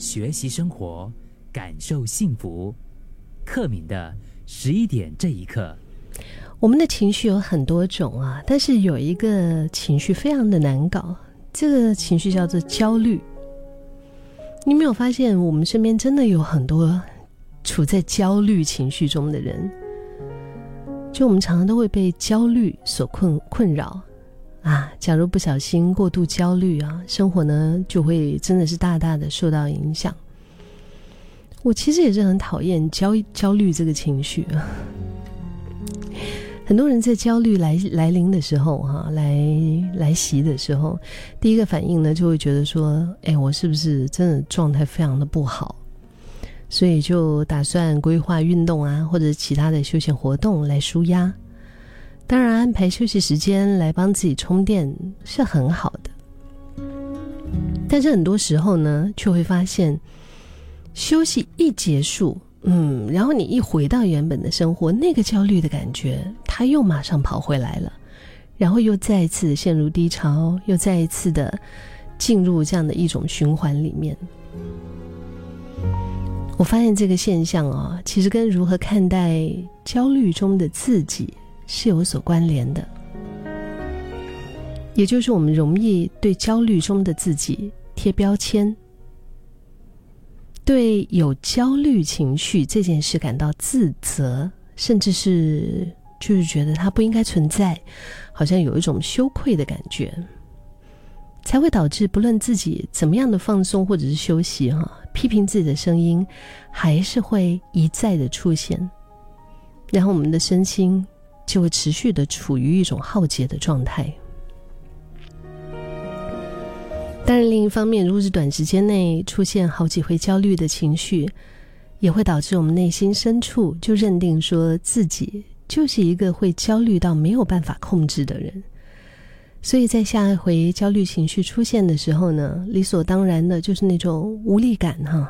学习生活，感受幸福。克敏的十一点这一刻，我们的情绪有很多种啊，但是有一个情绪非常的难搞，这个情绪叫做焦虑。你没有发现，我们身边真的有很多处在焦虑情绪中的人？就我们常常都会被焦虑所困困扰啊！假如不小心过度焦虑啊，生活呢就会真的是大大的受到影响。我其实也是很讨厌焦焦虑这个情绪啊。很多人在焦虑来来临的时候，哈，来来袭的时候，第一个反应呢就会觉得说：“哎，我是不是真的状态非常的不好？”所以就打算规划运动啊，或者其他的休闲活动来舒压。当然，安排休息时间来帮自己充电是很好的。但是很多时候呢，却会发现休息一结束，嗯，然后你一回到原本的生活，那个焦虑的感觉，它又马上跑回来了，然后又再一次陷入低潮，又再一次的进入这样的一种循环里面。我发现这个现象啊，其实跟如何看待焦虑中的自己是有所关联的。也就是我们容易对焦虑中的自己贴标签，对有焦虑情绪这件事感到自责，甚至是就是觉得它不应该存在，好像有一种羞愧的感觉。才会导致不论自己怎么样的放松或者是休息，哈，批评自己的声音还是会一再的出现，然后我们的身心就会持续的处于一种耗竭的状态。当然，另一方面，如果是短时间内出现好几回焦虑的情绪，也会导致我们内心深处就认定说自己就是一个会焦虑到没有办法控制的人。所以在下一回焦虑情绪出现的时候呢，理所当然的就是那种无力感哈。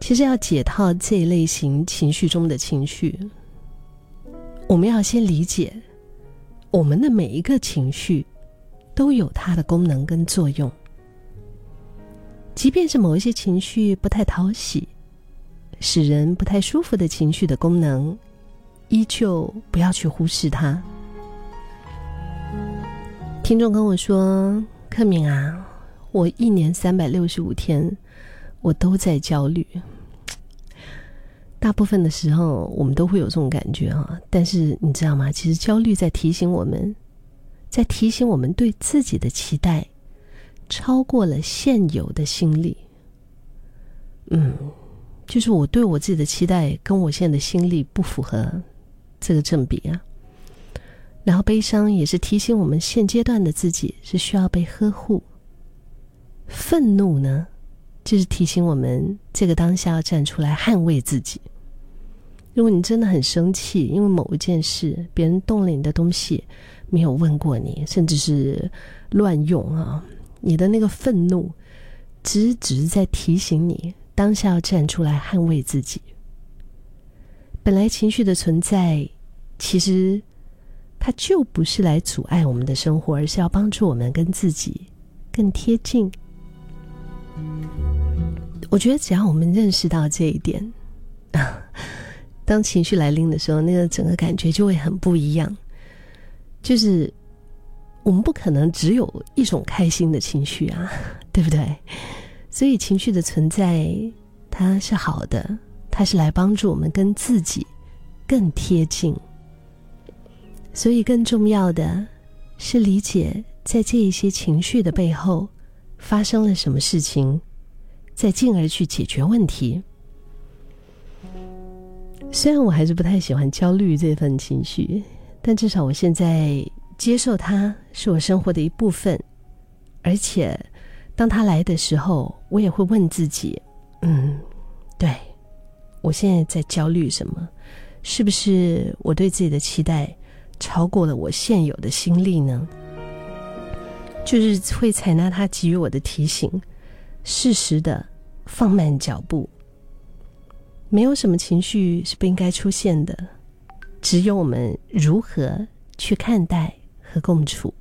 其实要解套这一类型情绪中的情绪，我们要先理解，我们的每一个情绪都有它的功能跟作用。即便是某一些情绪不太讨喜、使人不太舒服的情绪的功能，依旧不要去忽视它。听众跟我说：“克敏啊，我一年三百六十五天，我都在焦虑。大部分的时候，我们都会有这种感觉啊。但是你知道吗？其实焦虑在提醒我们，在提醒我们对自己的期待超过了现有的心力。嗯，就是我对我自己的期待跟我现在的心力不符合这个正比啊。”然后，悲伤也是提醒我们现阶段的自己是需要被呵护。愤怒呢，就是提醒我们这个当下要站出来捍卫自己。如果你真的很生气，因为某一件事，别人动了你的东西，没有问过你，甚至是乱用啊，你的那个愤怒，只是只是在提醒你当下要站出来捍卫自己。本来情绪的存在，其实。它就不是来阻碍我们的生活，而是要帮助我们跟自己更贴近。我觉得只要我们认识到这一点，当情绪来临的时候，那个整个感觉就会很不一样。就是我们不可能只有一种开心的情绪啊，对不对？所以情绪的存在它是好的，它是来帮助我们跟自己更贴近。所以，更重要的是理解，在这一些情绪的背后发生了什么事情，再进而去解决问题。虽然我还是不太喜欢焦虑这份情绪，但至少我现在接受它是我生活的一部分。而且，当它来的时候，我也会问自己：嗯，对我现在在焦虑什么？是不是我对自己的期待？超过了我现有的心力呢，就是会采纳他给予我的提醒，适时的放慢脚步。没有什么情绪是不应该出现的，只有我们如何去看待和共处。